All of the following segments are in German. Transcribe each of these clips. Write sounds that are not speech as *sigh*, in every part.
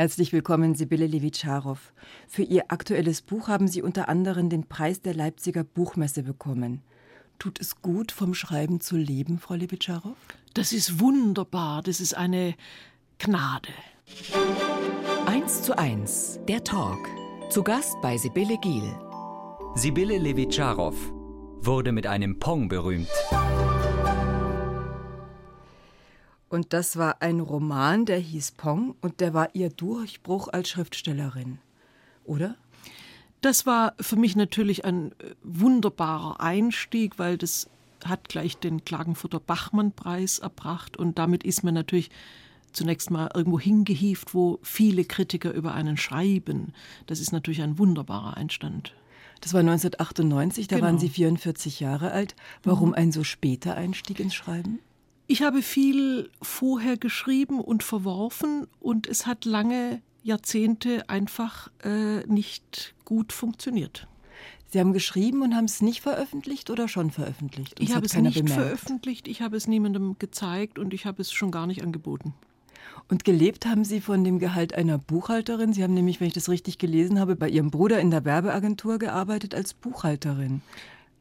Herzlich willkommen, Sibylle Levitscharow. Für Ihr aktuelles Buch haben Sie unter anderem den Preis der Leipziger Buchmesse bekommen. Tut es gut, vom Schreiben zu leben, Frau Levitscharow? Das ist wunderbar. Das ist eine Gnade. Eins zu eins, der Talk. Zu Gast bei Sibylle Giel. Sibylle Levitscharow wurde mit einem Pong berühmt. Und das war ein Roman, der hieß Pong und der war ihr Durchbruch als Schriftstellerin, oder? Das war für mich natürlich ein äh, wunderbarer Einstieg, weil das hat gleich den Klagenfurter Bachmann-Preis erbracht und damit ist man natürlich zunächst mal irgendwo hingehieft, wo viele Kritiker über einen schreiben. Das ist natürlich ein wunderbarer Einstand. Das war 1998, da Genau. waren Sie 44 Jahre alt. Warum ein so später Einstieg ins Schreiben? Ich habe viel vorher geschrieben und verworfen und es hat lange Jahrzehnte einfach äh, nicht gut funktioniert. Sie haben geschrieben und haben es nicht veröffentlicht oder schon veröffentlicht? Und Ich habe es nicht bemerkt? veröffentlicht, ich habe es niemandem gezeigt und ich habe es schon gar nicht angeboten. Und gelebt haben Sie von dem Gehalt einer Buchhalterin. Sie haben nämlich, wenn ich das richtig gelesen habe, bei Ihrem Bruder in der Werbeagentur gearbeitet als Buchhalterin.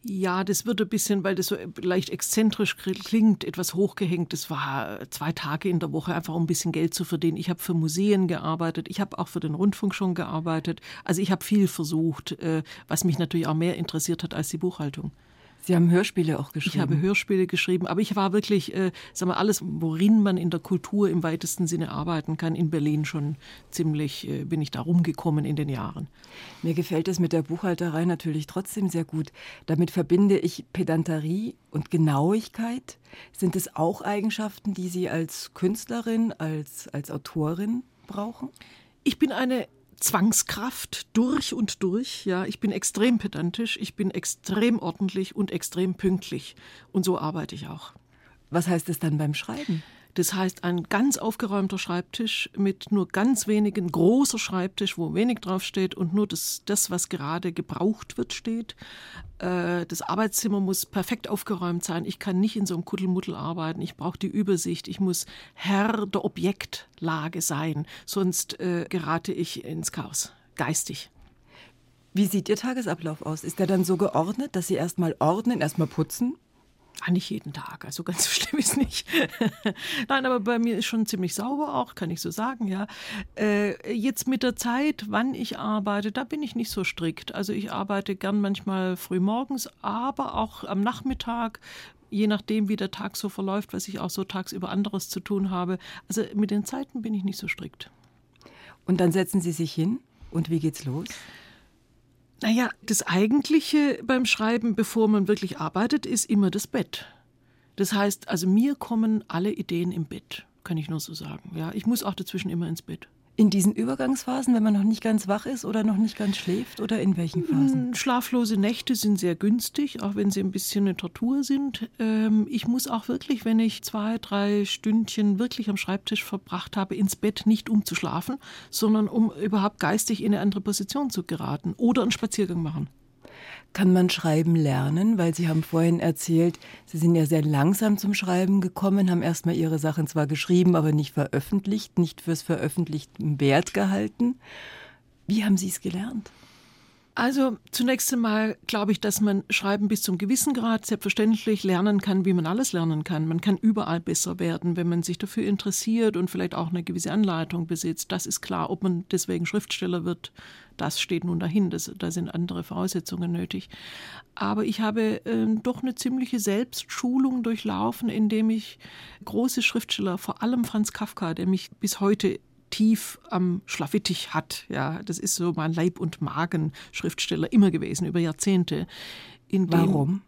Ja, das wird ein bisschen, weil das so leicht exzentrisch klingt, etwas hochgehängt. Das war zwei Tage in der Woche, einfach um ein bisschen Geld zu verdienen. Ich habe für Museen gearbeitet, ich habe auch für den Rundfunk schon gearbeitet. Also ich habe viel versucht, äh, was mich natürlich auch mehr interessiert hat als die Buchhaltung. Sie haben Hörspiele auch geschrieben. Ich habe Hörspiele geschrieben, aber ich war wirklich, äh, sag mal, alles, worin man in der Kultur im weitesten Sinne arbeiten kann, in Berlin schon ziemlich, äh, bin ich da rumgekommen in den Jahren. Mir gefällt es mit der Buchhalterei natürlich trotzdem sehr gut. Damit verbinde ich Pedanterie und Genauigkeit. Sind es auch Eigenschaften, die Sie als Künstlerin, als, als Autorin brauchen? Ich bin eine Zwangskraft durch und durch. Ja, ich bin extrem pedantisch, ich bin extrem ordentlich und extrem pünktlich. Und so arbeite ich auch. Was heißt es dann beim Schreiben? Das heißt, ein ganz aufgeräumter Schreibtisch mit nur ganz wenigen, großer Schreibtisch, wo wenig draufsteht und nur das, das was gerade gebraucht wird, steht. Äh, Das Arbeitszimmer muss perfekt aufgeräumt sein. Ich kann nicht in so einem Kuddelmuddel arbeiten. Ich brauche die Übersicht. Ich muss Herr der Objektlage sein. Sonst äh, gerate ich ins Chaos, geistig. Wie sieht Ihr Tagesablauf aus? Ist der dann so geordnet, dass Sie erstmal ordnen, erstmal putzen? Ah, nicht jeden Tag, also ganz *laughs* so schlimm ist nicht. Nein, aber bei mir ist schon ziemlich sauber auch, kann ich so sagen, ja. Äh, jetzt mit der Zeit, wann ich arbeite, da bin ich nicht so strikt. Also ich arbeite gern manchmal früh morgens, aber auch am Nachmittag, je nachdem, wie der Tag so verläuft, was ich auch so tagsüber anderes zu tun habe. Also mit den Zeiten bin ich nicht so strikt. Und dann setzen Sie sich hin und wie geht's los? Naja, das Eigentliche beim Schreiben, bevor man wirklich arbeitet, ist immer das Bett. Das heißt, also mir kommen alle Ideen im Bett, kann ich nur so sagen. Ja, ich muss auch dazwischen immer ins Bett. In diesen Übergangsphasen, wenn man noch nicht ganz wach ist oder noch nicht ganz schläft oder in welchen Phasen? Hm, Schlaflose Nächte sind sehr günstig, auch wenn sie ein bisschen eine Tortur sind. Ähm, ich muss auch wirklich, wenn ich zwei, drei Stündchen wirklich am Schreibtisch verbracht habe, ins Bett nicht um zu schlafen, sondern um überhaupt geistig in eine andere Position zu geraten oder einen Spaziergang machen. Kann man Schreiben lernen? Weil Sie haben vorhin erzählt, Sie sind ja sehr langsam zum Schreiben gekommen, haben erstmal Ihre Sachen zwar geschrieben, aber nicht veröffentlicht, nicht fürs Veröffentlichten wert gehalten. Wie haben Sie es gelernt? Also zunächst einmal glaube ich, dass man Schreiben bis zum gewissen Grad selbstverständlich lernen kann, wie man alles lernen kann. Man kann überall besser werden, wenn man sich dafür interessiert und vielleicht auch eine gewisse Anleitung besitzt. Das ist klar. Ob man deswegen Schriftsteller wird, das steht nun dahin. Das, da sind andere Voraussetzungen nötig. Aber ich habe äh, doch eine ziemliche Selbstschulung durchlaufen, indem ich große Schriftsteller, vor allem Franz Kafka, der mich bis heute tief am Schlafittich hat. Ja, das ist so mein Leib- und Magen-Schriftsteller immer gewesen, über Jahrzehnte. Warum?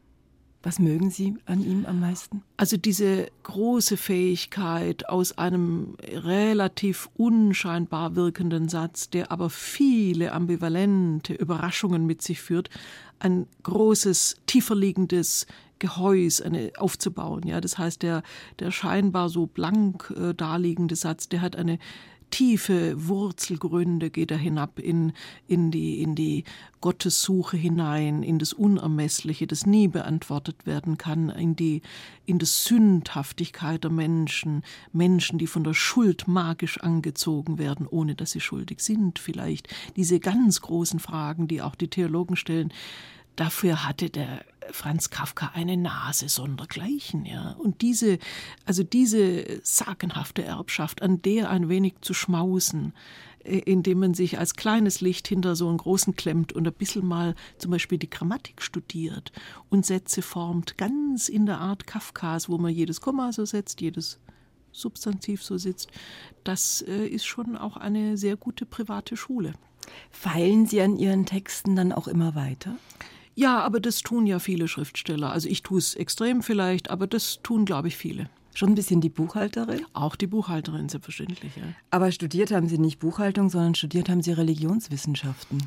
Was mögen Sie an ihm am meisten? Also diese große Fähigkeit aus einem relativ unscheinbar wirkenden Satz, der aber viele ambivalente Überraschungen mit sich führt, ein großes, tiefer liegendes Gehäuse eine, aufzubauen. Ja, das heißt, der, der scheinbar so blank äh, daliegende Satz, der hat eine tiefe Wurzelgründe geht er hinab in, in, die, in die Gottessuche hinein, in das Unermessliche, das nie beantwortet werden kann, in die, in das Sündhaftigkeit der Menschen, Menschen, die von der Schuld magisch angezogen werden, ohne dass sie schuldig sind vielleicht. Diese ganz großen Fragen, die auch die Theologen stellen, dafür hatte der Franz Kafka eine Nase sondergleichen, ja. Und diese, also diese sagenhafte Erbschaft, an der ein wenig zu schmausen, äh, indem man sich als kleines Licht hinter so einen großen klemmt und ein bisschen mal zum Beispiel die Grammatik studiert und Sätze formt, ganz in der Art Kafkas, wo man jedes Komma so setzt, jedes Substantiv so sitzt, das äh, ist schon auch eine sehr gute private Schule. Feilen Sie an Ihren Texten dann auch immer weiter? Ja, aber das tun ja viele Schriftsteller. Also ich tue es extrem vielleicht, aber das tun, glaube ich, viele. Schon ein bisschen die Buchhalterin? Auch die Buchhalterin, selbstverständlich, ja. Aber studiert haben Sie nicht Buchhaltung, sondern studiert haben Sie Religionswissenschaften.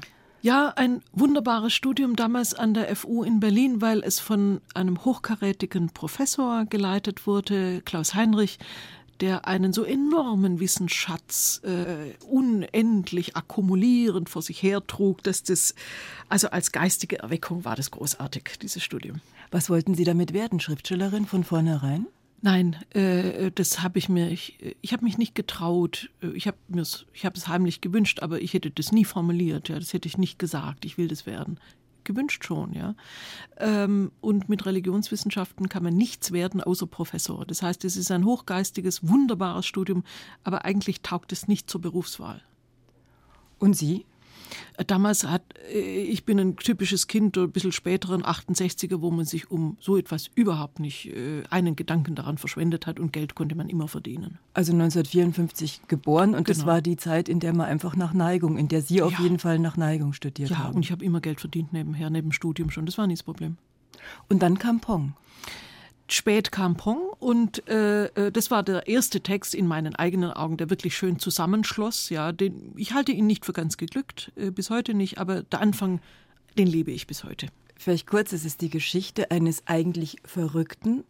Ja, ein wunderbares Studium damals an der FU in Berlin, weil es von einem hochkarätigen Professor geleitet wurde, Klaus Heinrich, der einen so enormen Wissensschatz äh, unendlich akkumulierend vor sich hertrug, dass das, also als geistige Erweckung war das großartig, dieses Studium. Was wollten Sie damit werden, Schriftstellerin von vornherein? Nein, äh, das habe ich mir, ich, ich habe mich nicht getraut. Ich habe ich habe es heimlich gewünscht, aber ich hätte das nie formuliert. Ja, das hätte ich nicht gesagt. Ich will das werden gewünscht schon, ja. Ähm, und mit Religionswissenschaften kann man nichts werden außer Professor. Das heißt, es ist ein hochgeistiges, wunderbares Studium, aber eigentlich taugt es nicht zur Berufswahl. Und Sie? Damals hat, äh, ich bin ein typisches Kind, ein bisschen späteren 68er, wo man sich um so etwas überhaupt nicht äh, einen Gedanken daran verschwendet hat und Geld konnte man immer verdienen. Also 1954 geboren und genau. das war die Zeit, in der man einfach nach Neigung, in der Sie auf ja. jeden Fall nach Neigung studiert ja, haben. Ja, und ich habe immer Geld verdient nebenher, neben dem Studium schon. Das war nie das Problem. Und dann kam Pong spät kam Pong und äh, äh, das war der erste Text in meinen eigenen Augen, der wirklich schön zusammenschloss. Ja, den, ich halte ihn nicht für ganz geglückt, äh, bis heute nicht, aber der Anfang, den liebe ich bis heute. Vielleicht kurz, es ist die Geschichte eines eigentlich Verrückten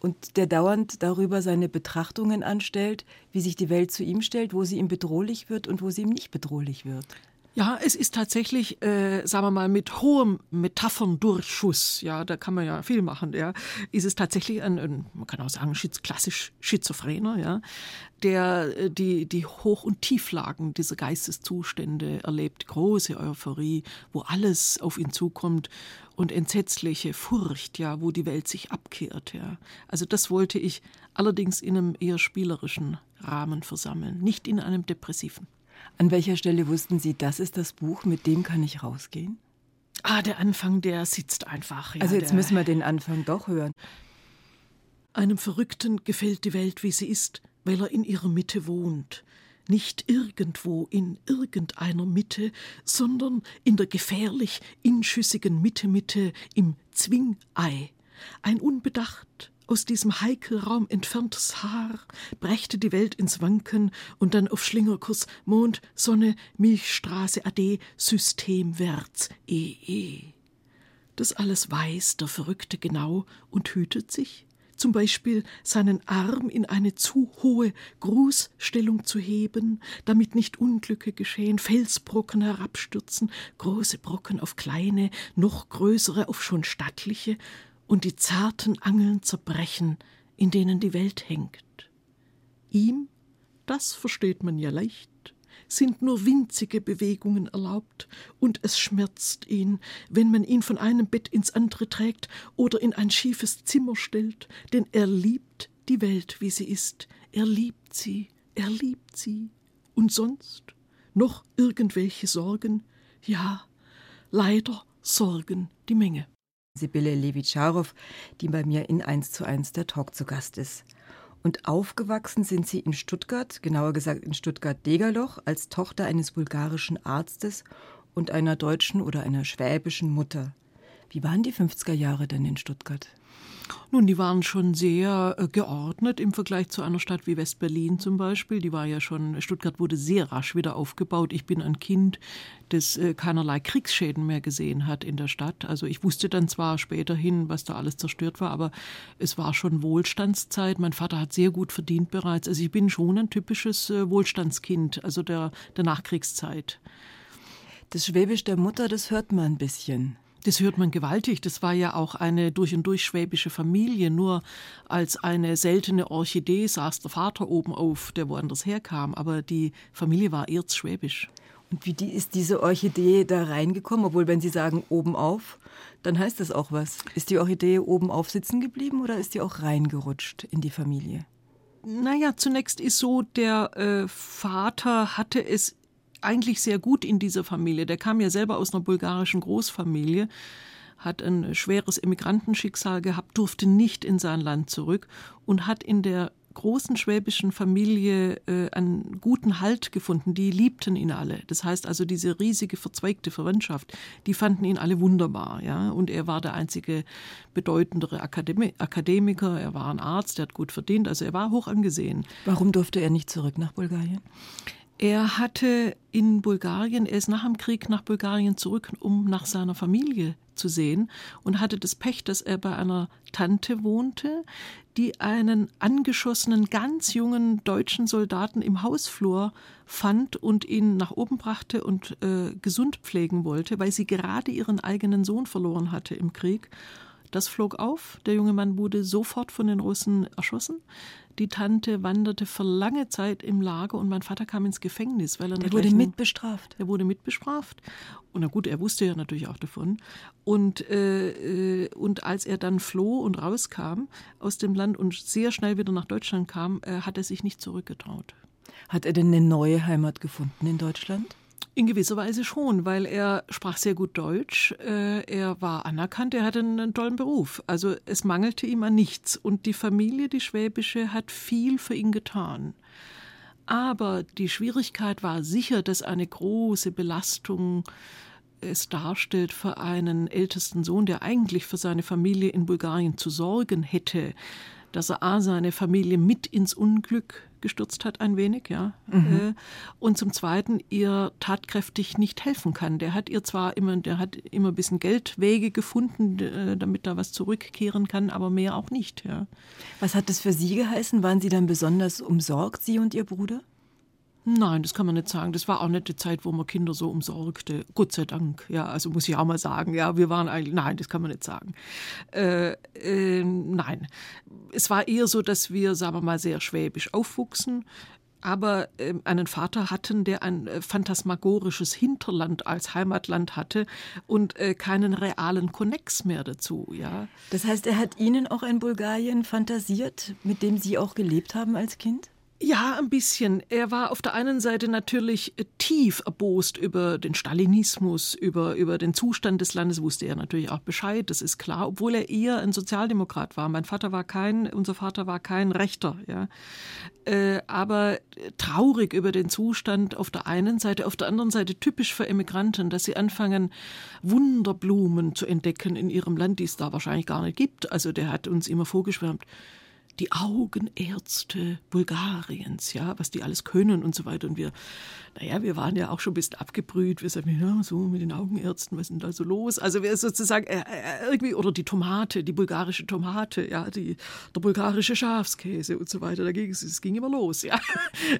und der dauernd darüber seine Betrachtungen anstellt, wie sich die Welt zu ihm stellt, wo sie ihm bedrohlich wird und wo sie ihm nicht bedrohlich wird. Ja, es ist tatsächlich, äh, sagen wir mal, mit hohem Metapherndurchschuss, ja, da kann man ja viel machen, ja, ist es tatsächlich ein, ein man kann auch sagen, schiz, klassisch Schizophrener, ja, der äh, die, die Hoch- und Tieflagen dieser Geisteszustände erlebt, große Euphorie, wo alles auf ihn zukommt und entsetzliche Furcht, ja, wo die Welt sich abkehrt, ja. Also das wollte ich allerdings in einem eher spielerischen Rahmen versammeln, nicht in einem depressiven. An welcher Stelle wussten Sie, das ist das Buch, mit dem kann ich rausgehen? Ah, der Anfang, der sitzt einfach. Ja, also jetzt müssen wir den Anfang doch hören. Einem Verrückten gefällt die Welt, wie sie ist, weil er in ihrer Mitte wohnt. Nicht irgendwo in irgendeiner Mitte, sondern in der gefährlich inschüssigen Mitte Mitte im Zwingei. Ein unbedacht, aus diesem Heikelraum entferntes Haar brächte die Welt ins Wanken und dann auf Schlingerkurs Mond, Sonne, Milchstraße, Ade, Systemwärts, EE. Das alles weiß der Verrückte genau und hütet sich, zum Beispiel seinen Arm in eine zu hohe Grußstellung zu heben, damit nicht Unglücke geschehen, Felsbrocken herabstürzen, große Brocken auf kleine, noch größere auf schon stattliche, und die zarten Angeln zerbrechen, in denen die Welt hängt. Ihm, das versteht man ja leicht, sind nur winzige Bewegungen erlaubt, und es schmerzt ihn, wenn man ihn von einem Bett ins andere trägt oder in ein schiefes Zimmer stellt, denn er liebt die Welt, wie sie ist, er liebt sie, er liebt sie, und sonst noch irgendwelche Sorgen, ja, leider Sorgen die Menge. Sibylle Levitscharow, die bei mir in 1 zu 1 der Talk zu Gast ist. Und aufgewachsen sind sie in Stuttgart, genauer gesagt in Stuttgart-Degerloch, als Tochter eines bulgarischen Arztes und einer deutschen oder einer schwäbischen Mutter. Wie waren die 50er Jahre denn in Stuttgart? Nun, die waren schon sehr äh, geordnet im Vergleich zu einer Stadt wie West-Berlin zum Beispiel. Die war ja schon, Stuttgart wurde sehr rasch wieder aufgebaut. Ich bin ein Kind, das äh, keinerlei Kriegsschäden mehr gesehen hat in der Stadt. Also ich wusste dann zwar späterhin, was da alles zerstört war, aber es war schon Wohlstandszeit. Mein Vater hat sehr gut verdient bereits. Also ich bin schon ein typisches äh, Wohlstandskind, also der, der Nachkriegszeit. Das Schwäbisch der Mutter, das hört man ein bisschen. Das hört man gewaltig. Das war ja auch eine durch und durch schwäbische Familie. Nur als eine seltene Orchidee saß der Vater oben auf, der woanders herkam. Aber die Familie war erzschwäbisch. Und wie die, ist diese Orchidee da reingekommen? Obwohl, wenn Sie sagen oben auf, dann heißt das auch was. Ist die Orchidee oben auf sitzen geblieben oder ist die auch reingerutscht in die Familie? Naja, zunächst ist so, der äh, Vater hatte es eigentlich sehr gut in dieser Familie. Der kam ja selber aus einer bulgarischen Großfamilie, hat ein schweres Emigrantenschicksal gehabt, durfte nicht in sein Land zurück und hat in der großen schwäbischen Familie äh, einen guten Halt gefunden. Die liebten ihn alle. Das heißt also, diese riesige verzweigte Verwandtschaft, die fanden ihn alle wunderbar. Ja? Und er war der einzige bedeutendere Akademi Akademiker. Er war ein Arzt, der hat gut verdient. Also er war hoch angesehen. Warum durfte er nicht zurück nach Bulgarien? Er hatte in Bulgarien, er ist nach dem Krieg nach Bulgarien zurück, um nach seiner Familie zu sehen und hatte das Pech, dass er bei einer Tante wohnte, die einen angeschossenen, ganz jungen deutschen Soldaten im Hausflur fand und ihn nach oben brachte und äh, gesund pflegen wollte, weil sie gerade ihren eigenen Sohn verloren hatte im Krieg. Das flog auf. Der junge Mann wurde sofort von den Russen erschossen. Die Tante wanderte für lange Zeit im Lager und mein Vater kam ins Gefängnis, weil er Der wurde mitbestraft. Er wurde mitbestraft. Und na gut, er wusste ja natürlich auch davon. Und, äh, äh, und als er dann floh und rauskam aus dem Land und sehr schnell wieder nach Deutschland kam, äh, hat er sich nicht zurückgetraut. Hat er denn eine neue Heimat gefunden in Deutschland? In gewisser Weise schon, weil er sprach sehr gut Deutsch, äh, er war anerkannt, er hatte einen tollen Beruf. Also es mangelte ihm an nichts. Und die Familie, die schwäbische, hat viel für ihn getan. Aber die Schwierigkeit war sicher, dass eine große Belastung es darstellt für einen ältesten Sohn, der eigentlich für seine Familie in Bulgarien zu sorgen hätte, dass er A, seine Familie mit ins Unglück gestürzt hat, ein wenig, ja. Mhm. Äh, und zum Zweiten ihr tatkräftig nicht helfen kann. Der hat ihr zwar immer, der hat immer ein bisschen Geldwege gefunden, äh, damit da was zurückkehren kann, aber mehr auch nicht, ja. Was hat das für Sie geheißen? Waren Sie dann besonders umsorgt, Sie und Ihr Bruder? Nein, das kann man nicht sagen. Das war auch nicht die Zeit, wo man Kinder so umsorgte. Gott sei Dank. Ja, also muss ich auch mal sagen. Ja, wir waren eigentlich, nein, das kann man nicht sagen. Äh, äh, nein. Es war eher so, dass wir, sagen wir mal, sehr schwäbisch aufwuchsen aber äh, einen Vater hatten, der ein äh, phantasmagorisches Hinterland als Heimatland hatte und äh, keinen realen Konnex mehr dazu. Ja. Das heißt, er hat Ihnen auch ein Bulgarien fantasiert, mit dem Sie auch gelebt haben als Kind? Ja, ein bisschen. Er war auf der einen Seite natürlich tief erbost über den Stalinismus, über, über den Zustand des Landes, wusste er natürlich auch Bescheid, das ist klar, obwohl er eher ein Sozialdemokrat war. Mein Vater war kein, unser Vater war kein Rechter, ja. Äh, aber traurig über den Zustand auf der einen Seite, auf der anderen Seite typisch für Emigranten, dass sie anfangen, Wunderblumen zu entdecken in ihrem Land, die es da wahrscheinlich gar nicht gibt. Also der hat uns immer vorgeschwärmt die Augenärzte Bulgariens, ja, was die alles können und so weiter. Und wir, naja, wir waren ja auch schon ein bisschen abgebrüht. Wir sagten, ja, so mit den Augenärzten, was ist denn da so los? Also wir sozusagen äh, äh, irgendwie, oder die Tomate, die bulgarische Tomate, ja, die, der bulgarische Schafskäse und so weiter. Da ging es, ging immer los, ja. *laughs*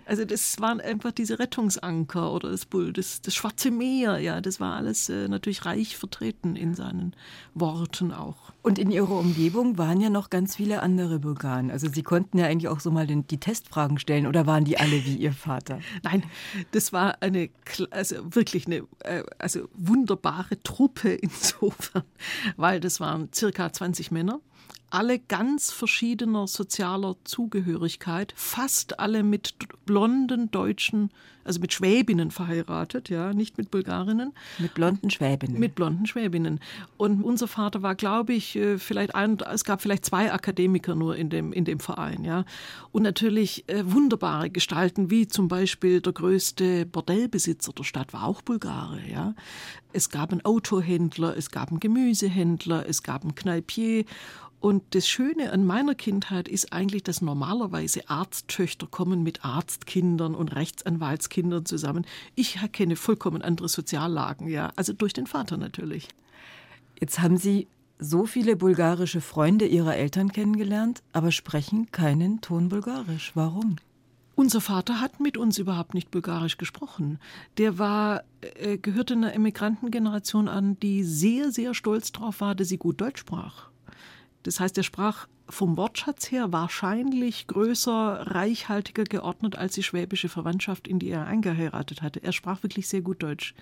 Also das waren einfach diese Rettungsanker oder das, das, das Schwarze Meer, ja, das war alles äh, natürlich reich vertreten in seinen Worten auch. Und in Ihrer Umgebung waren ja noch ganz viele andere Bulgaren. Also Sie konnten ja eigentlich auch so mal den, die Testfragen stellen oder waren die alle wie Ihr Vater? *laughs* Nein, das war eine, also wirklich eine äh, also wunderbare Truppe insofern, *laughs* weil das waren circa 20 Männer alle ganz verschiedener sozialer Zugehörigkeit, fast alle mit blonden Deutschen, also mit Schwäbinnen verheiratet, ja, nicht mit Bulgarinnen. Mit blonden Schwäbinnen. Mit blonden Schwäbinnen. Und unser Vater war, glaube ich, äh, vielleicht ein, es gab vielleicht zwei Akademiker nur in dem, in dem Verein, ja. Und natürlich äh, wunderbare Gestalten, wie zum Beispiel der größte Bordellbesitzer der Stadt war auch Bulgare, ja. Es gab einen Autohändler, es gab einen Gemüsehändler, es gab einen Kneipier Und das Schöne an meiner Kindheit ist eigentlich, dass normalerweise Arzttöchter kommen mit Arztkindern und Rechtsanwaltskindern zusammen. Ich kenne vollkommen andere Soziallagen, ja, also durch den Vater natürlich. Jetzt haben Sie so viele bulgarische Freunde Ihrer Eltern kennengelernt, aber sprechen keinen Ton Bulgarisch. Warum? Unser Vater hat mit uns überhaupt nicht Bulgarisch gesprochen. Der war, äh, gehörte einer Emigrantengeneration an, die sehr, sehr stolz darauf war, dass sie gut Deutsch sprach. Das heißt, er sprach vom Wortschatz her wahrscheinlich größer, reichhaltiger geordnet als die schwäbische Verwandtschaft, in die er eingeheiratet hatte. Er sprach wirklich sehr gut Deutsch.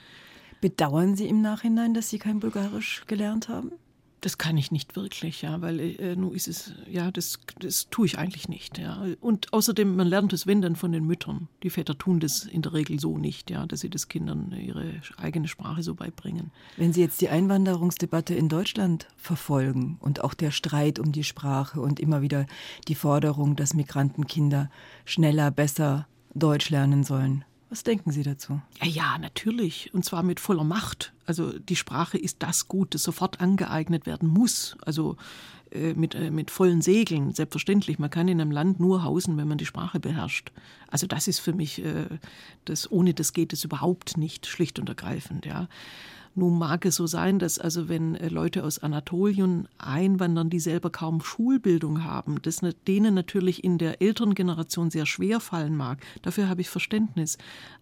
Bedauern Sie im Nachhinein, dass Sie kein Bulgarisch gelernt haben? Das kann ich nicht wirklich, ja, weil äh, nun ist es, ja, das, das tue ich eigentlich nicht, ja. Und außerdem, man lernt es, wenn dann von den Müttern. Die Väter tun das in der Regel so nicht, ja, dass sie das Kindern ihre eigene Sprache so beibringen. Wenn Sie jetzt die Einwanderungsdebatte in Deutschland verfolgen und auch der Streit um die Sprache und immer wieder die Forderung, dass Migrantenkinder schneller, besser Deutsch lernen sollen, was denken Sie dazu? Ja, ja, natürlich. Und zwar mit voller Macht. Also die Sprache ist das Gut, das sofort angeeignet werden muss. Also äh, mit, äh, mit vollen Segeln, selbstverständlich. Man kann in einem Land nur hausen, wenn man die Sprache beherrscht. Also das ist für mich, äh, das, ohne das geht es überhaupt nicht, schlicht und ergreifend. Ja. Nun mag es so sein, dass also wenn äh, Leute aus Anatolien einwandern, die selber kaum Schulbildung haben, das denen natürlich in der älteren Generation sehr schwer fallen mag. Dafür habe ich Verständnis.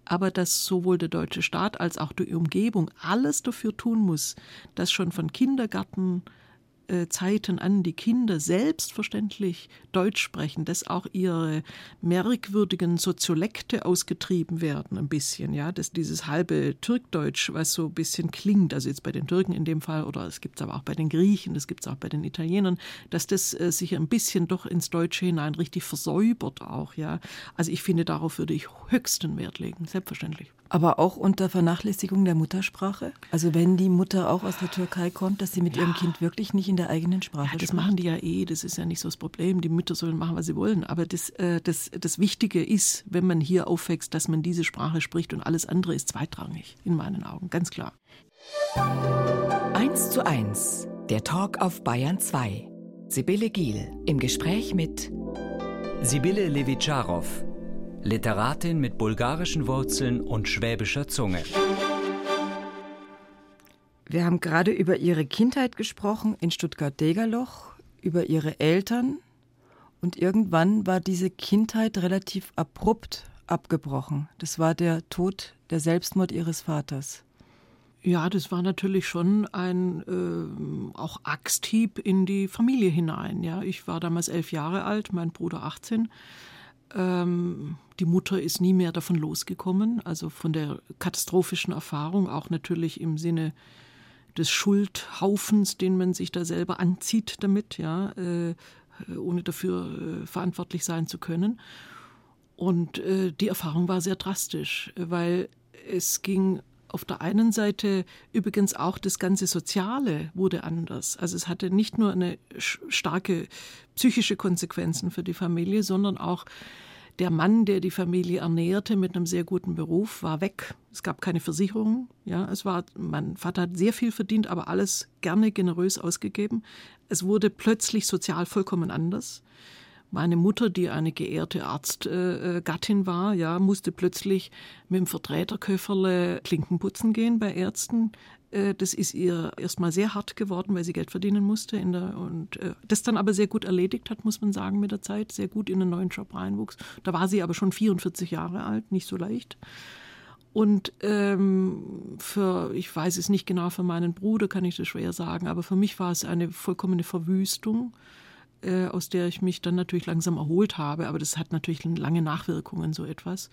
Aber dass sowohl der deutsche Staat als auch die Umgebung alles dafür tun muss, dass schon von Kindergarten äh, Zeiten an die Kinder selbstverständlich Deutsch sprechen, dass auch ihre merkwürdigen Soziolekte ausgetrieben werden, ein bisschen, ja, dass dieses halbe Türkdeutsch, was so ein bisschen klingt, also jetzt bei den Türken in dem Fall, oder es gibt es aber auch bei den Griechen, das gibt es auch bei den Italienern, dass das äh, sich ein bisschen doch ins Deutsche hinein richtig versäubert auch, ja. Also ich finde, darauf würde ich höchsten Wert legen, selbstverständlich. Aber auch unter Vernachlässigung der Muttersprache? Also wenn die Mutter auch aus der Türkei kommt, dass sie mit ja. ihrem Kind wirklich nicht in der eigenen Sprache ja, das spricht? machen die ja eh, das ist ja nicht so das Problem. Die Mütter sollen machen, was sie wollen. Aber das, äh, das, das Wichtige ist, wenn man hier aufwächst, dass man diese Sprache spricht und alles andere ist zweitrangig, in meinen Augen, ganz klar. 1 zu 1, der Talk auf Bayern 2. Sibylle Giel im Gespräch mit Sibylle Levitscharow, Literatin mit bulgarischen Wurzeln und schwäbischer Zunge. Wir haben gerade über ihre Kindheit gesprochen in Stuttgart-Degerloch, über ihre Eltern und irgendwann war diese Kindheit relativ abrupt abgebrochen. Das war der Tod, der Selbstmord ihres Vaters. Ja, das war natürlich schon ein äh, auch Axthieb in die Familie hinein. Ja, ich war damals elf Jahre alt, mein Bruder 18. Ähm, die Mutter ist nie mehr davon losgekommen, also von der katastrophischen Erfahrung, auch natürlich im Sinne des Schuldhaufens, den man sich da selber anzieht damit, ja, äh, ohne dafür äh, verantwortlich sein zu können. Und äh, die Erfahrung war sehr drastisch, weil es ging auf der einen Seite übrigens auch das ganze Soziale wurde anders. Also es hatte nicht nur eine starke psychische Konsequenzen für die Familie, sondern auch der Mann, der die Familie ernährte mit einem sehr guten Beruf, war weg. Es gab keine Versicherung. Ja, es war, mein Vater hat sehr viel verdient, aber alles gerne generös ausgegeben. Es wurde plötzlich sozial vollkommen anders. Meine Mutter, die eine geehrte Arztgattin äh, war, ja, musste plötzlich mit dem Vertreterköfferle Klinken putzen gehen bei Ärzten. Äh, das ist ihr erstmal sehr hart geworden, weil sie Geld verdienen musste. Der, und äh, das dann aber sehr gut erledigt hat, muss man sagen, mit der Zeit. Sehr gut in einen neuen Job reinwuchs. Da war sie aber schon 44 Jahre alt, nicht so leicht. Und ähm, für, ich weiß es nicht genau, für meinen Bruder kann ich das schwer sagen, aber für mich war es eine vollkommene Verwüstung äh, aus der ich mich dann natürlich langsam erholt habe. Aber das hat natürlich lange Nachwirkungen, so etwas.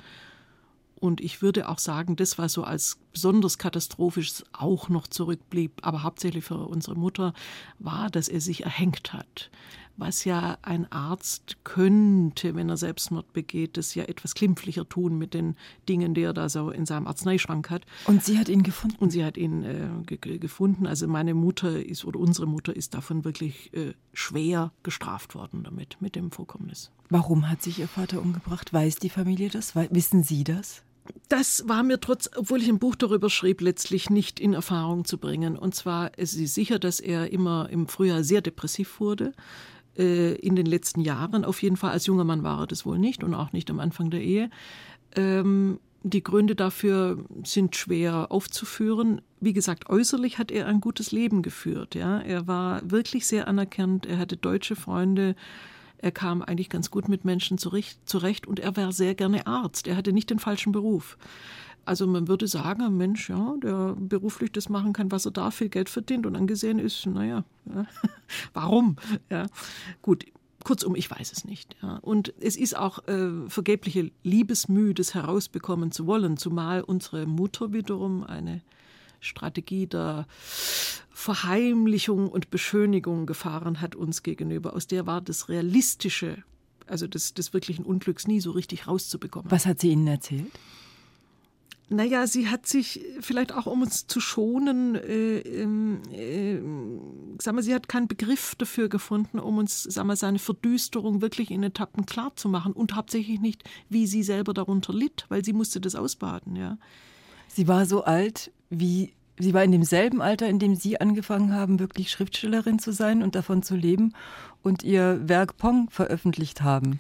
Und ich würde auch sagen, das, was so als besonders katastrophisch auch noch zurückblieb, aber hauptsächlich für unsere Mutter, war, dass er sich erhängt hat was ja ein Arzt könnte, wenn er Selbstmord begeht, das ja etwas klimpflicher tun mit den Dingen, die er da so in seinem Arzneischrank hat. Und sie hat ihn gefunden? Und sie hat ihn äh, gefunden. Also meine Mutter ist oder unsere Mutter ist davon wirklich äh, schwer gestraft worden damit, mit dem Vorkommnis. Warum hat sich Ihr Vater umgebracht? Weiß die Familie das? Wissen Sie das? das war mir trotz, obwohl ich ein Buch darüber schrieb, letztlich nicht in Erfahrung zu bringen. Und zwar es ist sicher, dass er immer im Frühjahr sehr depressiv wurde. Äh, in den letzten Jahren auf jeden Fall. Als junger Mann war er das wohl nicht und auch nicht am Anfang der Ehe. Ähm, die Gründe dafür sind schwer aufzuführen. Wie gesagt, äußerlich hat er ein gutes Leben geführt. Ja, er war wirklich sehr anerkannt. Er hatte deutsche Freunde. Er kam eigentlich ganz gut mit Menschen zurecht und er war sehr gerne Arzt. Er hatte nicht den falschen Beruf. Also man würde sagen, ein Mensch, ja, der beruflich das machen kann, was er da viel Geld verdient und angesehen ist, naja, ja, *laughs* warum? Ja, gut, kurzum, ich weiß es nicht. Ja. Und es ist auch äh, vergebliche Liebesmüh, das herausbekommen zu wollen, zumal unsere Mutter wiederum eine Strategie der Verheimlichung und Beschönigung gefahren hat uns gegenüber. Aus der war das Realistische, also des, des wirklichen Unglücks nie so richtig rauszubekommen. Was hat sie Ihnen erzählt? Naja, sie hat sich vielleicht auch, um uns zu schonen, äh, äh, sag mal, sie hat keinen Begriff dafür gefunden, um uns, sag mal, seine Verdüsterung wirklich in Etappen klar zu machen und hauptsächlich nicht, wie sie selber darunter litt, weil sie musste das ausbaden, ja. Sie war so alt, wie sie war in demselben Alter, in dem Sie angefangen haben, wirklich Schriftstellerin zu sein und davon zu leben und Ihr Werk Pong veröffentlicht haben.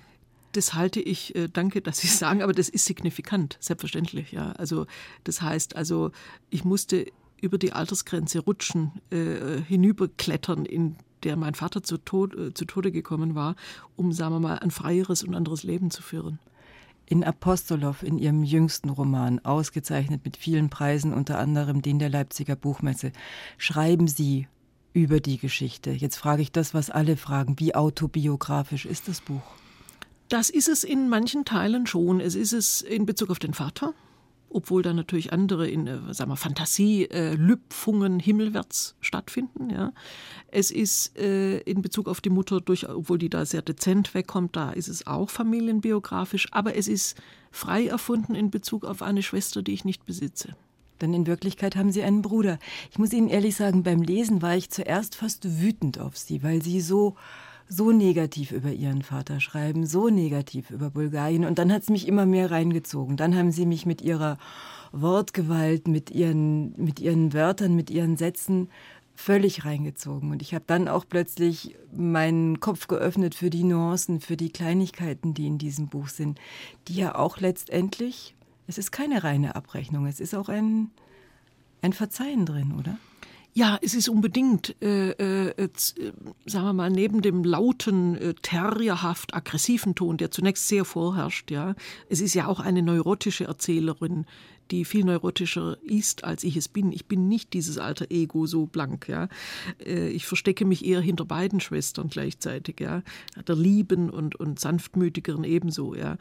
Das halte ich, äh, danke, dass Sie *laughs* sagen, aber das ist signifikant, selbstverständlich. Ja. Also das heißt, also ich musste über die Altersgrenze rutschen, äh, hinüberklettern, in der mein Vater zu, Tod, äh, zu Tode gekommen war, um, sagen wir mal, ein freieres und anderes Leben zu führen. In Apostolow, in ihrem jüngsten Roman, ausgezeichnet mit vielen Preisen, unter anderem den der Leipziger Buchmesse, schreiben Sie über die Geschichte. Jetzt frage ich das, was alle fragen. Wie autobiografisch ist das Buch? Das ist es in manchen Teilen schon. Es ist es in Bezug auf den Vater, obwohl da natürlich andere in, äh, sagen wir, Fantasie-Lüpfungen äh, himmelwärts stattfinden. Ja. Es ist äh, in Bezug auf die Mutter, durch, obwohl die da sehr dezent wegkommt, da ist es auch familienbiografisch, aber es ist frei erfunden in Bezug auf eine Schwester, die ich nicht besitze. Denn in Wirklichkeit haben Sie einen Bruder. Ich muss Ihnen ehrlich sagen, beim Lesen war ich zuerst fast wütend auf Sie, weil Sie so so negativ über ihren Vater schreiben, so negativ über Bulgarien. Und dann hat es mich immer mehr reingezogen. Dann haben sie mich mit ihrer Wortgewalt, mit ihren, mit ihren Wörtern, mit ihren Sätzen völlig reingezogen. Und ich habe dann auch plötzlich meinen Kopf geöffnet für die Nuancen, für die Kleinigkeiten, die in diesem Buch sind, die ja auch letztendlich, es ist keine reine Abrechnung, es ist auch ein, ein Verzeihen drin, oder? Ja, es ist unbedingt, äh, äh, äh, sagen wir mal, neben dem lauten, äh, terrierhaft aggressiven Ton, der zunächst sehr vorherrscht, ja, es ist ja auch eine neurotische Erzählerin, die viel neurotischer ist, als ich es bin. Ich bin nicht dieses alter Ego so blank, ja. Äh, ich verstecke mich eher hinter beiden Schwestern gleichzeitig, ja. Der lieben und, und sanftmütigeren ebenso, ja.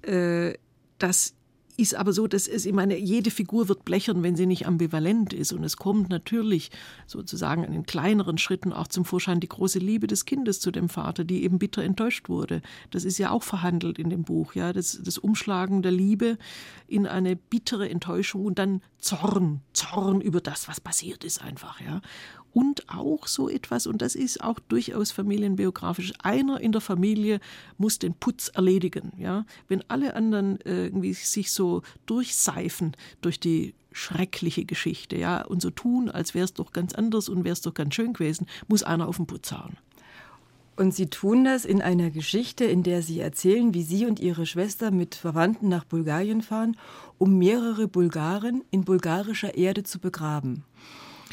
Äh, das ist aber so, dass es, ich meine, jede Figur wird blechern, wenn sie nicht ambivalent ist. Und es kommt natürlich sozusagen in kleineren Schritten auch zum Vorschein die große Liebe des Kindes zu dem Vater, die eben bitter enttäuscht wurde. Das ist ja auch verhandelt in dem Buch, ja, das, das Umschlagen der Liebe in eine bittere Enttäuschung und dann Zorn, Zorn über das, was passiert ist einfach, ja und auch so etwas, und das ist auch durchaus familienbiografisch, einer in der Familie muss den Putz erledigen. Ja? Wenn alle anderen äh, irgendwie sich so durchseifen durch die schreckliche Geschichte, ja, und so tun, als wäre es doch ganz anders und wäre es doch ganz schön gewesen, muss einer auf den Putz hauen. Und Sie tun das in einer Geschichte, in der Sie erzählen, wie Sie und Ihre Schwester mit Verwandten nach Bulgarien fahren, um mehrere Bulgaren in bulgarischer Erde zu begraben.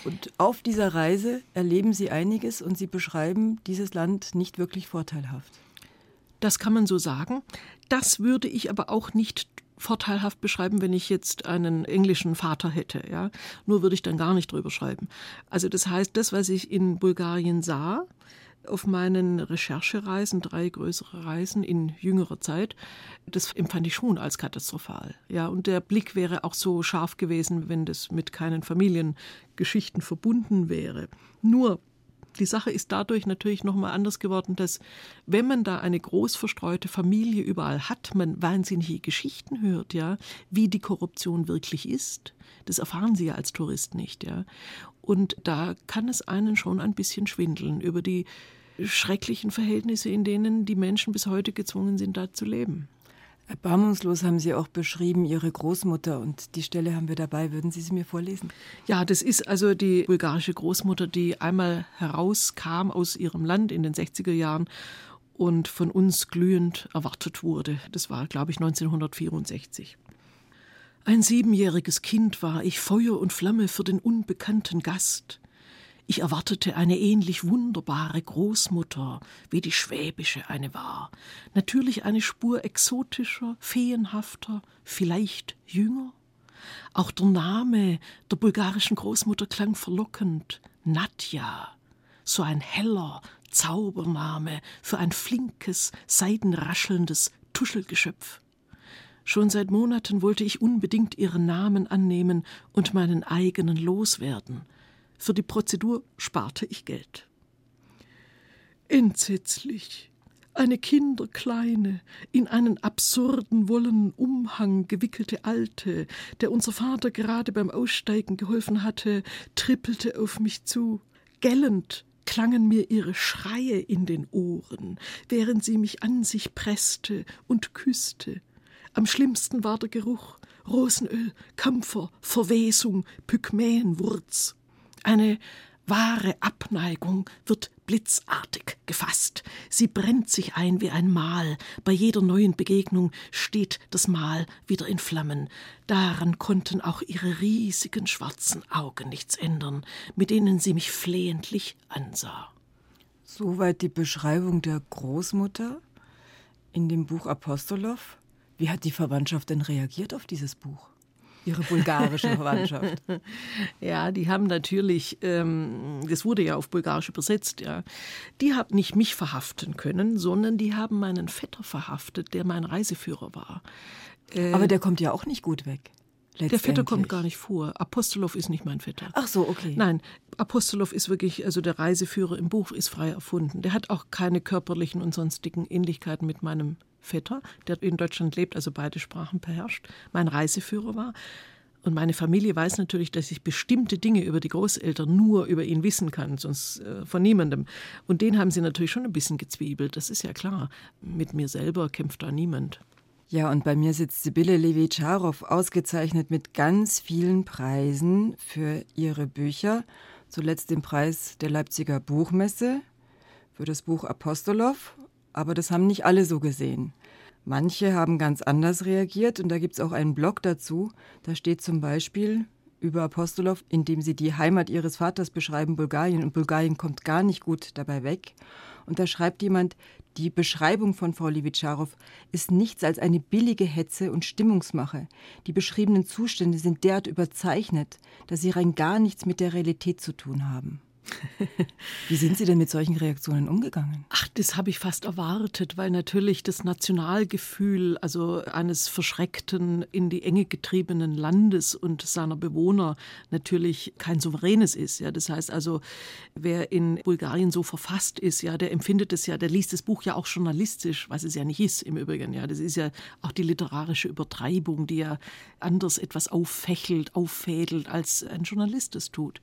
Und auf dieser Reise erleben Sie einiges und Sie beschreiben dieses Land nicht wirklich vorteilhaft. Das kann man so sagen. Das würde ich aber auch nicht vorteilhaft beschreiben, wenn ich jetzt einen englischen Vater hätte. Ja? Nur würde ich dann gar nicht drüber schreiben. Also das heißt, das, was ich in Bulgarien sah, auf meinen Recherchereisen, drei größere Reisen in jüngerer Zeit, das empfand ich schon als katastrophal. Ja, und der Blick wäre auch so scharf gewesen, wenn das mit keinen Familiengeschichten verbunden wäre. Nur die Sache ist dadurch natürlich nochmal anders geworden, dass wenn man da eine groß verstreute Familie überall hat, man wahnsinnige Geschichten hört, ja, wie die Korruption wirklich ist. Das erfahren Sie ja als Tourist nicht, ja. Und da kann es einen schon ein bisschen schwindeln über die schrecklichen Verhältnisse, in denen die Menschen bis heute gezwungen sind, da zu leben. Erbarmungslos haben Sie auch beschrieben, Ihre Großmutter und die Stelle haben wir dabei. Würden Sie sie mir vorlesen? Ja, das ist also die bulgarische Großmutter, die einmal herauskam aus ihrem Land in den 60er Jahren und von uns glühend erwartet wurde. Das war, glaube ich, 1964. Ein siebenjähriges Kind war ich, Feuer und Flamme für den unbekannten Gast. Ich erwartete eine ähnlich wunderbare Großmutter, wie die schwäbische eine war. Natürlich eine Spur exotischer, feenhafter, vielleicht jünger. Auch der Name der bulgarischen Großmutter klang verlockend. Nadja. So ein heller Zaubername für ein flinkes, seidenraschelndes Tuschelgeschöpf. Schon seit Monaten wollte ich unbedingt ihren Namen annehmen und meinen eigenen loswerden – für die Prozedur sparte ich Geld. Entsetzlich. Eine kinderkleine, in einen absurden wollenen Umhang gewickelte Alte, der unser Vater gerade beim Aussteigen geholfen hatte, trippelte auf mich zu. Gellend klangen mir ihre Schreie in den Ohren, während sie mich an sich presste und küsste. Am schlimmsten war der Geruch Rosenöl, Kampfer, Verwesung, Pygmäenwurz. Eine wahre Abneigung wird blitzartig gefasst. Sie brennt sich ein wie ein Mal. Bei jeder neuen Begegnung steht das Mal wieder in Flammen. Daran konnten auch ihre riesigen schwarzen Augen nichts ändern, mit denen sie mich flehentlich ansah. Soweit die Beschreibung der Großmutter in dem Buch Apostolow. Wie hat die Verwandtschaft denn reagiert auf dieses Buch? Ihre bulgarische Verwandtschaft. *laughs* ja, die haben natürlich, ähm, das wurde ja auf Bulgarisch übersetzt, ja. Die haben nicht mich verhaften können, sondern die haben meinen Vetter verhaftet, der mein Reiseführer war. Äh, Aber der kommt ja auch nicht gut weg. Der Vetter kommt gar nicht vor. Apostolow ist nicht mein Vetter. Ach so, okay. Nein, Apostolow ist wirklich, also der Reiseführer im Buch ist frei erfunden. Der hat auch keine körperlichen und sonstigen Ähnlichkeiten mit meinem Vetter, der in Deutschland lebt, also beide Sprachen beherrscht, mein Reiseführer war. Und meine Familie weiß natürlich, dass ich bestimmte Dinge über die Großeltern nur über ihn wissen kann, sonst äh, von niemandem. Und den haben sie natürlich schon ein bisschen gezwiebelt, das ist ja klar. Mit mir selber kämpft da niemand. Ja, und bei mir sitzt Sibylle Levitscharow, ausgezeichnet mit ganz vielen Preisen für ihre Bücher. Zuletzt den Preis der Leipziger Buchmesse für das Buch Apostolow aber das haben nicht alle so gesehen. Manche haben ganz anders reagiert und da gibt es auch einen Blog dazu. Da steht zum Beispiel über Apostolow, in dem sie die Heimat ihres Vaters beschreiben, Bulgarien. Und Bulgarien kommt gar nicht gut dabei weg. Und da schreibt jemand, die Beschreibung von Frau Levitscharow ist nichts als eine billige Hetze und Stimmungsmache. Die beschriebenen Zustände sind derart überzeichnet, dass sie rein gar nichts mit der Realität zu tun haben. Wie sind Sie denn mit solchen Reaktionen umgegangen? Ach, das habe ich fast erwartet, weil natürlich das Nationalgefühl, also eines verschreckten, in die Enge getriebenen Landes und seiner Bewohner natürlich kein souveränes ist. Ja, das heißt also, wer in Bulgarien so verfasst ist, ja, der empfindet es ja, der liest das Buch ja auch journalistisch, was es ja nicht ist im Übrigen. Ja, das ist ja auch die literarische Übertreibung, die ja anders etwas auffächelt, auffädelt, als ein Journalist es tut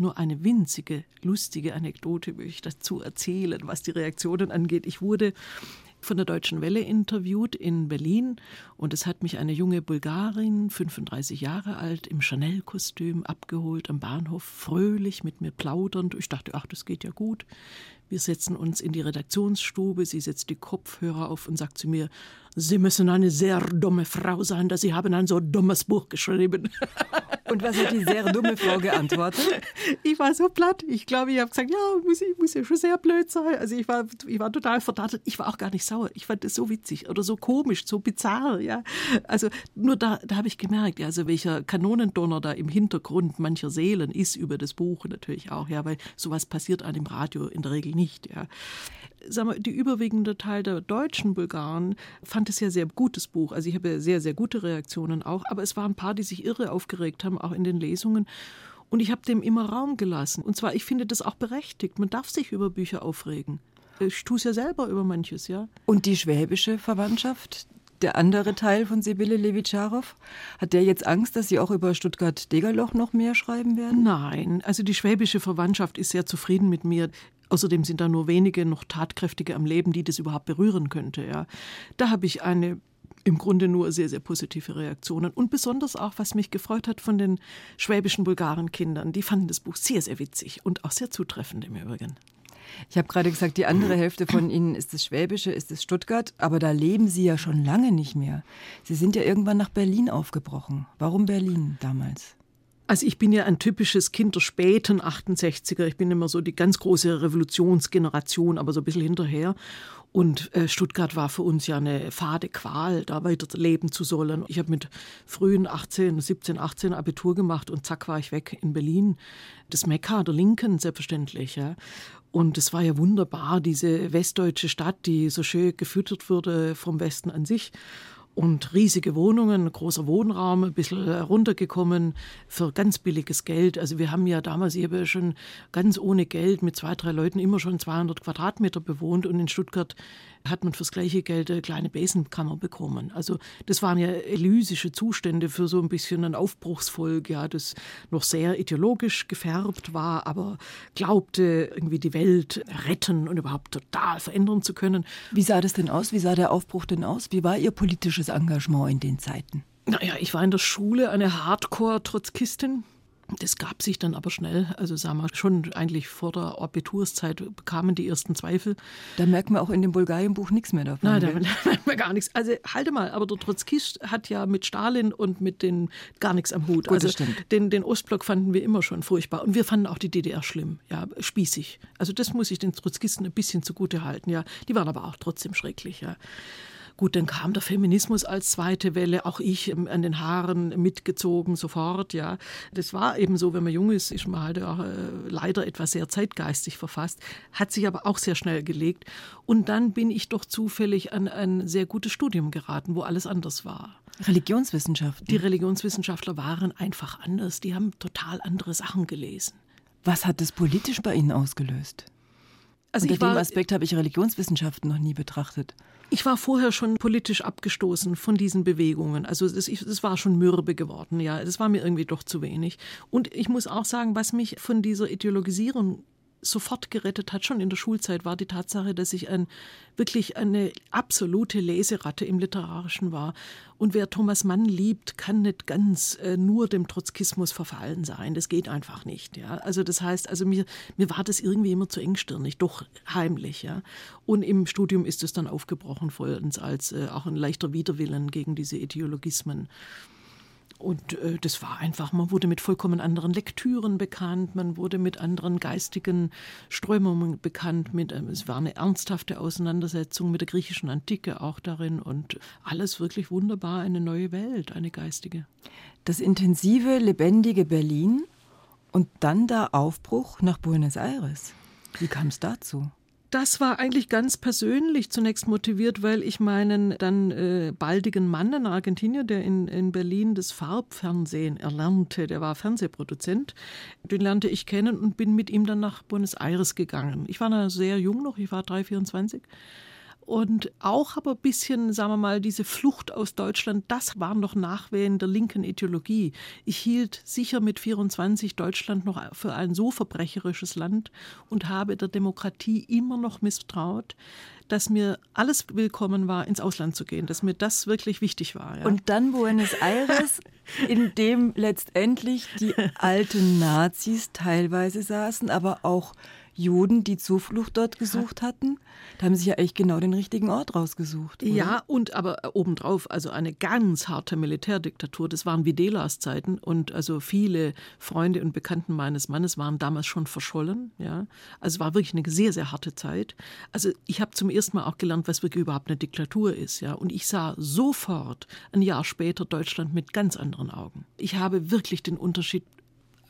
nur eine winzige, lustige Anekdote will ich dazu erzählen, was die Reaktionen angeht. Ich wurde von der Deutschen Welle interviewt in Berlin und es hat mich eine junge Bulgarin, 35 Jahre alt, im Chanel-Kostüm abgeholt am Bahnhof, fröhlich mit mir plaudernd. Ich dachte, ach, das geht ja gut. Wir setzen uns in die Redaktionsstube, sie setzt die Kopfhörer auf und sagt zu mir, Sie müssen eine sehr dumme Frau sein, dass Sie haben ein so dummes Buch geschrieben. *laughs* Und was hat die sehr dumme Frau geantwortet? Ich war so platt. Ich glaube, ich habe gesagt, ja, muss, ich muss ja schon sehr blöd sein. Also ich war, ich war total verdattert. Ich war auch gar nicht sauer. Ich fand das so witzig oder so komisch, so bizarr. Ja, also nur da, da habe ich gemerkt, also welcher Kanonendonner da im Hintergrund mancher Seelen ist über das Buch natürlich auch. Ja, weil sowas passiert einem Radio in der Regel nicht. Ja, sagen wir, die überwiegende Teil der deutschen Bulgaren fand es ja sehr gutes Buch. Also ich habe ja sehr, sehr gute Reaktionen auch, aber es waren ein paar, die sich irre aufgeregt haben, auch in den Lesungen. Und ich habe dem immer Raum gelassen. Und zwar, ich finde das auch berechtigt. Man darf sich über Bücher aufregen. Ich tue es ja selber über manches, ja. Und die schwäbische Verwandtschaft, der andere Teil von Sibylle Levitscharow, hat der jetzt Angst, dass Sie auch über Stuttgart-Degerloch noch mehr schreiben werden? Nein, also die schwäbische Verwandtschaft ist sehr zufrieden mit mir. Außerdem sind da nur wenige noch tatkräftige am Leben, die das überhaupt berühren könnte. Ja. Da habe ich eine im Grunde nur sehr, sehr positive Reaktionen. Und besonders auch, was mich gefreut hat von den schwäbischen Bulgarenkindern. Die fanden das Buch sehr, sehr witzig und auch sehr zutreffend im Übrigen. Ich habe gerade gesagt, die andere Hälfte von *clears throat* Ihnen ist das Schwäbische, ist das Stuttgart, aber da leben Sie ja schon lange nicht mehr. Sie sind ja irgendwann nach Berlin aufgebrochen. Warum Berlin damals? Also ich bin ja ein typisches Kind der späten 68er. Ich bin immer so die ganz große Revolutionsgeneration, aber so ein bisschen hinterher. Und äh, Stuttgart war für uns ja eine fade Qual, da weiter leben zu sollen. Ich habe mit frühen 18, 17, 18 Abitur gemacht und zack war ich weg in Berlin. Das Mekka der Linken, selbstverständlich. Ja. Und es war ja wunderbar, diese westdeutsche Stadt, die so schön gefüttert wurde vom Westen an sich und riesige Wohnungen, großer Wohnraum, ein bisschen runtergekommen für ganz billiges Geld. Also wir haben ja damals, ich habe ja schon ganz ohne Geld mit zwei, drei Leuten immer schon 200 Quadratmeter bewohnt und in Stuttgart hat man fürs gleiche Geld eine kleine Besenkammer bekommen. Also das waren ja elysische Zustände für so ein bisschen ein Aufbruchsvolk, ja, das noch sehr ideologisch gefärbt war, aber glaubte, irgendwie die Welt retten und überhaupt total verändern zu können. Wie sah das denn aus? Wie sah der Aufbruch denn aus? Wie war Ihr politisches Engagement in den Zeiten? Naja, ich war in der Schule eine Hardcore-Trotzkistin. Das gab sich dann aber schnell. Also sagen wir schon eigentlich vor der Abiturszeit bekamen die ersten Zweifel. Da merkt man auch in dem Bulgarien-Buch nichts mehr davon. Nein, da *laughs* merkt man gar nichts. Also halte mal, aber der Trotzkist hat ja mit Stalin und mit den gar nichts am Hut. Gut, also den, den Ostblock fanden wir immer schon furchtbar. Und wir fanden auch die DDR schlimm, ja, spießig. Also das muss ich den Trotzkisten ein bisschen zugute halten, ja. Die waren aber auch trotzdem schrecklich, ja. Gut, dann kam der Feminismus als zweite Welle, auch ich ähm, an den Haaren mitgezogen sofort, ja. Das war eben so, wenn man jung ist, ist man halt auch, äh, leider etwas sehr zeitgeistig verfasst, hat sich aber auch sehr schnell gelegt. Und dann bin ich doch zufällig an ein sehr gutes Studium geraten, wo alles anders war. Religionswissenschaften? Die Religionswissenschaftler waren einfach anders, die haben total andere Sachen gelesen. Was hat das politisch bei Ihnen ausgelöst? Also Unter dem Aspekt habe ich Religionswissenschaften noch nie betrachtet. Ich war vorher schon politisch abgestoßen von diesen Bewegungen. Also es, war schon mürbe geworden, ja. Das war mir irgendwie doch zu wenig. Und ich muss auch sagen, was mich von dieser Ideologisierung sofort gerettet hat, schon in der Schulzeit, war die Tatsache, dass ich ein, wirklich eine absolute Leseratte im Literarischen war. Und wer Thomas Mann liebt, kann nicht ganz äh, nur dem Trotzkismus verfallen sein. Das geht einfach nicht. Ja? Also das heißt, also mir, mir war das irgendwie immer zu engstirnig, doch heimlich. Ja? Und im Studium ist es dann aufgebrochen vollends als äh, auch ein leichter Widerwillen gegen diese Ideologismen. Und äh, das war einfach, man wurde mit vollkommen anderen Lektüren bekannt, man wurde mit anderen geistigen Strömungen bekannt, mit, äh, es war eine ernsthafte Auseinandersetzung mit der griechischen Antike auch darin und alles wirklich wunderbar, eine neue Welt, eine geistige. Das intensive, lebendige Berlin und dann der Aufbruch nach Buenos Aires. Wie kam es dazu? Das war eigentlich ganz persönlich zunächst motiviert, weil ich meinen dann äh, baldigen Mann, in Argentinien, der in, in Berlin das Farbfernsehen erlernte, der war Fernsehproduzent, den lernte ich kennen und bin mit ihm dann nach Buenos Aires gegangen. Ich war da sehr jung noch, ich war 3, 24 und auch aber ein bisschen, sagen wir mal, diese Flucht aus Deutschland, das waren noch Nachwehen der linken Ideologie. Ich hielt sicher mit 24 Deutschland noch für ein so verbrecherisches Land und habe der Demokratie immer noch misstraut, dass mir alles willkommen war, ins Ausland zu gehen, dass mir das wirklich wichtig war. Ja. Und dann Buenos Aires, *laughs* in dem letztendlich die alten Nazis teilweise saßen, aber auch Juden, die Zuflucht dort gesucht hatten. Da haben sie ja echt genau den richtigen Ort rausgesucht. Oder? Ja, und aber äh, obendrauf, also eine ganz harte Militärdiktatur. Das waren Videlas Zeiten und also viele Freunde und Bekannten meines Mannes waren damals schon verschollen. Ja, also es war wirklich eine sehr, sehr harte Zeit. Also ich habe zum ersten Mal auch gelernt, was wirklich überhaupt eine Diktatur ist. Ja, und ich sah sofort ein Jahr später Deutschland mit ganz anderen Augen. Ich habe wirklich den Unterschied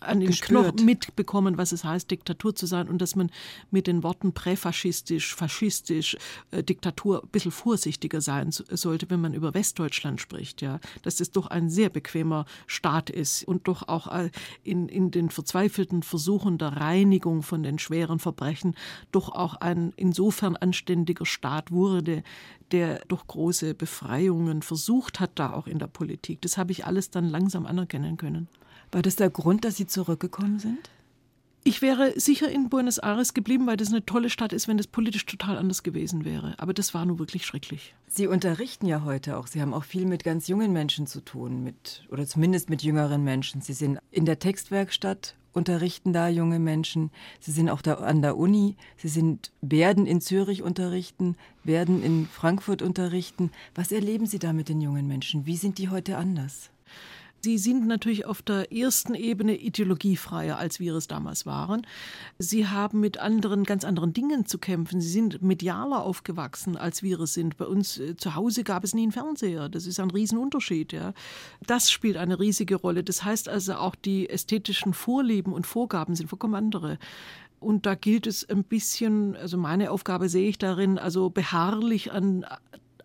an den Knochen mitbekommen, was es heißt, Diktatur zu sein und dass man mit den Worten präfaschistisch, faschistisch, äh, Diktatur ein bisschen vorsichtiger sein sollte, wenn man über Westdeutschland spricht, ja. Dass es doch ein sehr bequemer Staat ist und doch auch äh, in, in den verzweifelten Versuchen der Reinigung von den schweren Verbrechen doch auch ein insofern anständiger Staat wurde, der durch große Befreiungen versucht hat, da auch in der Politik. Das habe ich alles dann langsam anerkennen können. War das der Grund, dass Sie zurückgekommen sind? Ich wäre sicher in Buenos Aires geblieben, weil das eine tolle Stadt ist, wenn das politisch total anders gewesen wäre. Aber das war nur wirklich schrecklich. Sie unterrichten ja heute auch. Sie haben auch viel mit ganz jungen Menschen zu tun, mit, oder zumindest mit jüngeren Menschen. Sie sind in der Textwerkstatt, unterrichten da junge Menschen. Sie sind auch da an der Uni. Sie sind, werden in Zürich unterrichten, werden in Frankfurt unterrichten. Was erleben Sie da mit den jungen Menschen? Wie sind die heute anders? Sie sind natürlich auf der ersten Ebene ideologiefreier, als wir es damals waren. Sie haben mit anderen, ganz anderen Dingen zu kämpfen. Sie sind medialer aufgewachsen, als wir es sind. Bei uns äh, zu Hause gab es nie einen Fernseher. Das ist ein Riesenunterschied. Ja. Das spielt eine riesige Rolle. Das heißt also auch die ästhetischen Vorlieben und Vorgaben sind vollkommen andere. Und da gilt es ein bisschen, also meine Aufgabe sehe ich darin, also beharrlich an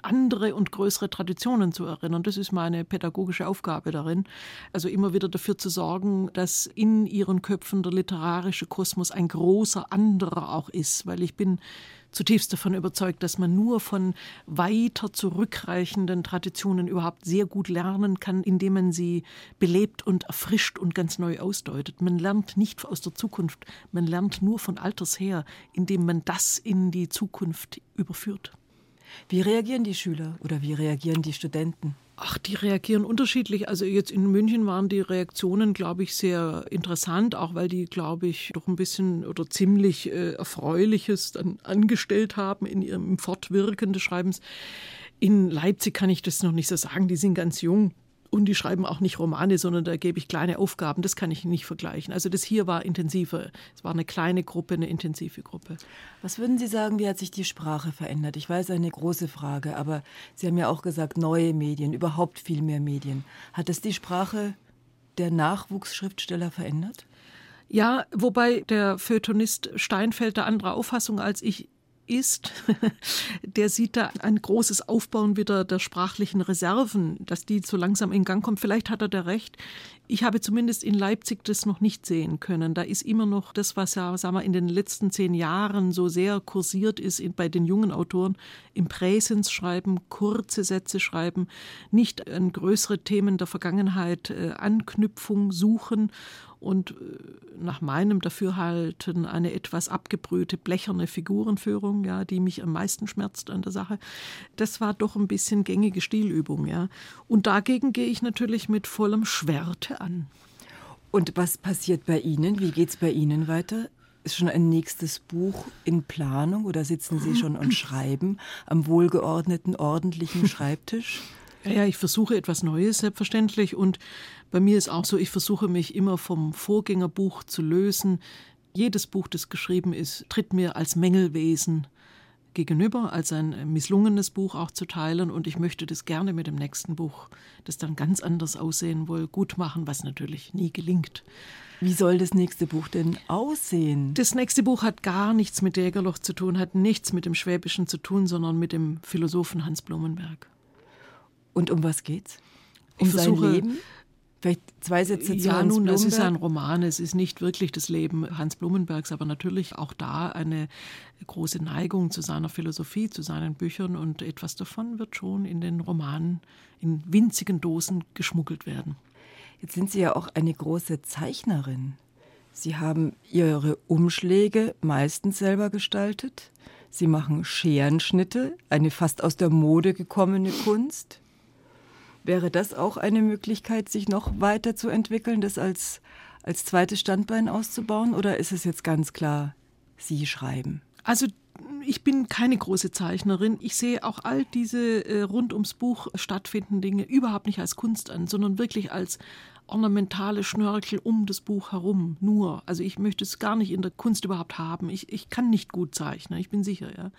andere und größere Traditionen zu erinnern. Das ist meine pädagogische Aufgabe darin. Also immer wieder dafür zu sorgen, dass in ihren Köpfen der literarische Kosmos ein großer anderer auch ist, weil ich bin zutiefst davon überzeugt, dass man nur von weiter zurückreichenden Traditionen überhaupt sehr gut lernen kann, indem man sie belebt und erfrischt und ganz neu ausdeutet. Man lernt nicht aus der Zukunft, man lernt nur von alters her, indem man das in die Zukunft überführt. Wie reagieren die Schüler oder wie reagieren die Studenten? Ach, die reagieren unterschiedlich. Also jetzt in München waren die Reaktionen, glaube ich, sehr interessant, auch weil die, glaube ich, doch ein bisschen oder ziemlich äh, Erfreuliches dann angestellt haben in ihrem Fortwirken des Schreibens. In Leipzig kann ich das noch nicht so sagen, die sind ganz jung. Und die schreiben auch nicht Romane, sondern da gebe ich kleine Aufgaben. Das kann ich nicht vergleichen. Also das hier war intensiver. Es war eine kleine Gruppe, eine intensive Gruppe. Was würden Sie sagen, wie hat sich die Sprache verändert? Ich weiß, eine große Frage, aber Sie haben ja auch gesagt, neue Medien, überhaupt viel mehr Medien. Hat es die Sprache der Nachwuchsschriftsteller verändert? Ja, wobei der Feuilletonist Steinfeld der anderer Auffassung als ich ist, *laughs* der sieht da ein großes Aufbauen wieder der sprachlichen Reserven, dass die so langsam in Gang kommt. Vielleicht hat er da recht. Ich habe zumindest in Leipzig das noch nicht sehen können. Da ist immer noch das, was ja sagen wir, in den letzten zehn Jahren so sehr kursiert ist bei den jungen Autoren, im Präsens schreiben, kurze Sätze schreiben, nicht an größere Themen der Vergangenheit äh, Anknüpfung suchen und äh, nach meinem Dafürhalten eine etwas abgebrühte, blecherne Figurenführung, ja, die mich am meisten schmerzt an der Sache. Das war doch ein bisschen gängige Stilübung, ja. Und dagegen gehe ich natürlich mit vollem An. Und was passiert bei Ihnen? Wie geht es bei Ihnen weiter? Ist schon ein nächstes Buch in Planung oder sitzen Sie schon und schreiben am wohlgeordneten, ordentlichen *laughs* Schreibtisch? Ja, ich versuche etwas Neues, selbstverständlich. Und bei mir ist auch so, ich versuche mich immer vom Vorgängerbuch zu lösen. Jedes Buch, das geschrieben ist, tritt mir als Mängelwesen gegenüber, als ein misslungenes Buch auch zu teilen. Und ich möchte das gerne mit dem nächsten Buch, das dann ganz anders aussehen will, gut machen, was natürlich nie gelingt. Wie soll das nächste Buch denn aussehen? Das nächste Buch hat gar nichts mit Jägerloch zu tun, hat nichts mit dem Schwäbischen zu tun, sondern mit dem Philosophen Hans Blumenberg. Und um was geht's? Um versuche, sein Leben? Vielleicht zwei Sätze zu ja, Hans nun, Blumenberg. das ist ein Roman, es ist nicht wirklich das Leben Hans Blumenbergs, aber natürlich auch da eine große Neigung zu seiner Philosophie, zu seinen Büchern und etwas davon wird schon in den Romanen in winzigen Dosen geschmuggelt werden. Jetzt sind Sie ja auch eine große Zeichnerin. Sie haben Ihre Umschläge meistens selber gestaltet. Sie machen Scherenschnitte, eine fast aus der Mode gekommene Kunst. Wäre das auch eine Möglichkeit, sich noch weiter zu entwickeln, das als, als zweites Standbein auszubauen? Oder ist es jetzt ganz klar, Sie schreiben? Also ich bin keine große Zeichnerin. Ich sehe auch all diese äh, rund ums Buch stattfindenden Dinge überhaupt nicht als Kunst an, sondern wirklich als ornamentale Schnörkel um das Buch herum. Nur. Also ich möchte es gar nicht in der Kunst überhaupt haben. Ich, ich kann nicht gut zeichnen, ich bin sicher, ja.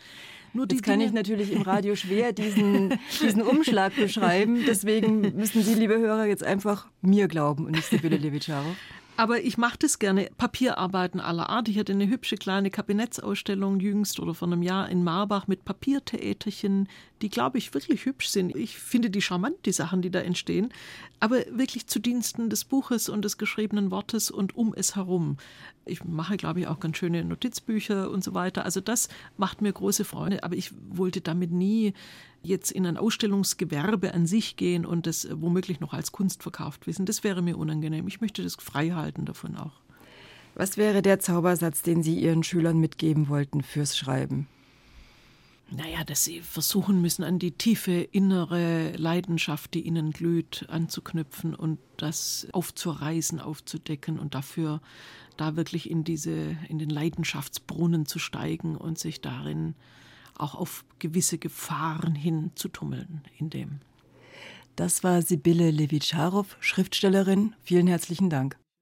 Nur Jetzt kann Dinge ich natürlich im Radio schwer diesen, *laughs* diesen Umschlag beschreiben. Deswegen müssen Sie, liebe Hörer, jetzt einfach mir glauben und nicht Sibylle Levitscharow. Aber ich mache das gerne. Papierarbeiten aller Art. Ich hatte eine hübsche kleine Kabinettsausstellung jüngst oder vor einem Jahr in Marbach mit Papiertheaterchen, die, glaube ich, wirklich hübsch sind. Ich finde die charmant, die Sachen, die da entstehen. Aber wirklich zu Diensten des Buches und des geschriebenen Wortes und um es herum. Ich mache, glaube ich, auch ganz schöne Notizbücher und so weiter. Also das macht mir große Freude. Aber ich wollte damit nie jetzt in ein Ausstellungsgewerbe an sich gehen und das womöglich noch als Kunst verkauft wissen. Das wäre mir unangenehm. Ich möchte das frei halten davon auch. Was wäre der Zaubersatz, den Sie Ihren Schülern mitgeben wollten fürs Schreiben? Naja, dass sie versuchen müssen, an die tiefe innere Leidenschaft, die ihnen glüht, anzuknüpfen und das aufzureißen, aufzudecken und dafür da wirklich in diese, in den Leidenschaftsbrunnen zu steigen und sich darin auch auf gewisse Gefahren hin zu tummeln in dem. Das war Sibylle Levitscharow, Schriftstellerin. Vielen herzlichen Dank.